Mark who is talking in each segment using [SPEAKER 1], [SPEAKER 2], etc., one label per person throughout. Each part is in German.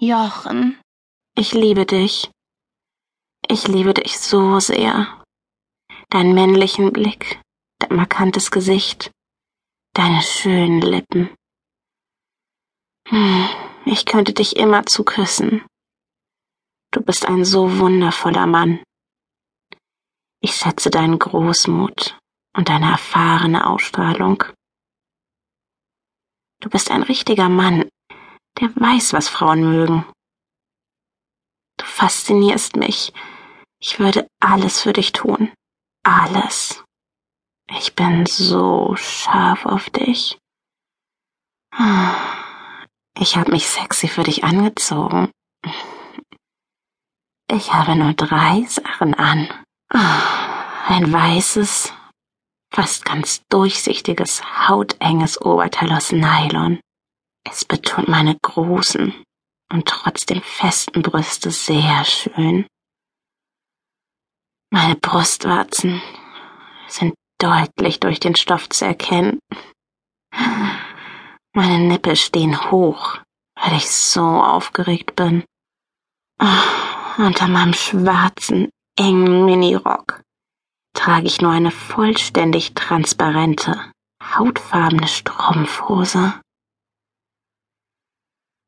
[SPEAKER 1] Jochen, ich liebe dich. Ich liebe dich so sehr. Deinen männlichen Blick, dein markantes Gesicht, deine schönen Lippen. Hm, ich könnte dich immer zu küssen. Du bist ein so wundervoller Mann. Ich schätze deinen Großmut und deine erfahrene Ausstrahlung. Du bist ein richtiger Mann, der weiß, was Frauen mögen. Du faszinierst mich. Ich würde alles für dich tun. Alles. Ich bin so scharf auf dich. Ich habe mich sexy für dich angezogen. Ich habe nur drei Sachen an. Ein weißes, fast ganz durchsichtiges, hautenges Oberteil aus Nylon. Es betont meine großen und trotzdem festen Brüste sehr schön. Meine Brustwarzen sind deutlich durch den Stoff zu erkennen. Meine Nippel stehen hoch, weil ich so aufgeregt bin. Unter meinem schwarzen, engen Minirock trage ich nur eine vollständig transparente, hautfarbene Strumpfhose.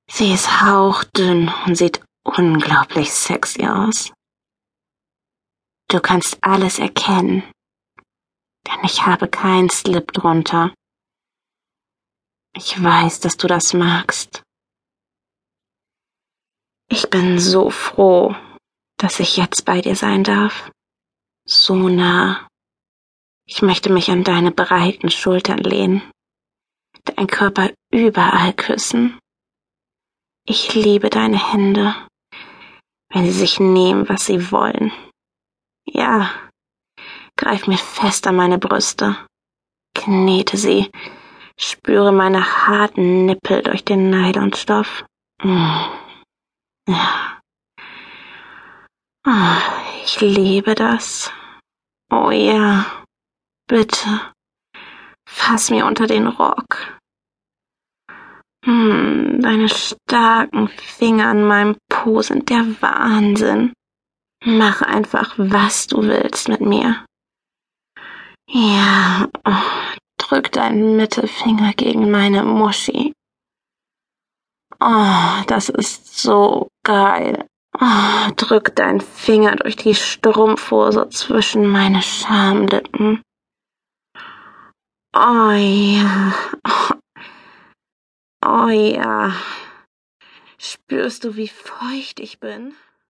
[SPEAKER 1] Sie ist hauchdünn und sieht unglaublich sexy aus. Du kannst alles erkennen, denn ich habe keinen Slip drunter. Ich weiß, dass du das magst. Ich bin so froh, dass ich jetzt bei dir sein darf. So nah. Ich möchte mich an deine breiten Schultern lehnen, dein Körper überall küssen. Ich liebe deine Hände, wenn sie sich nehmen, was sie wollen. Ja, greif mir fest an meine Brüste, knete sie, spüre meine harten Nippel durch den Nylonstoff. Mm. Ja. Oh, ich liebe das. Oh ja, bitte, fass mir unter den Rock. Hm, deine starken Finger an meinem Po sind der Wahnsinn. Mach einfach, was du willst mit mir. Ja, oh, drück deinen Mittelfinger gegen meine Muschi. Oh, das ist so geil. Oh, drück deinen Finger durch die Strumpfhose zwischen meine Schamlippen. Oh ja. Oh ja. Spürst du, wie feucht ich bin?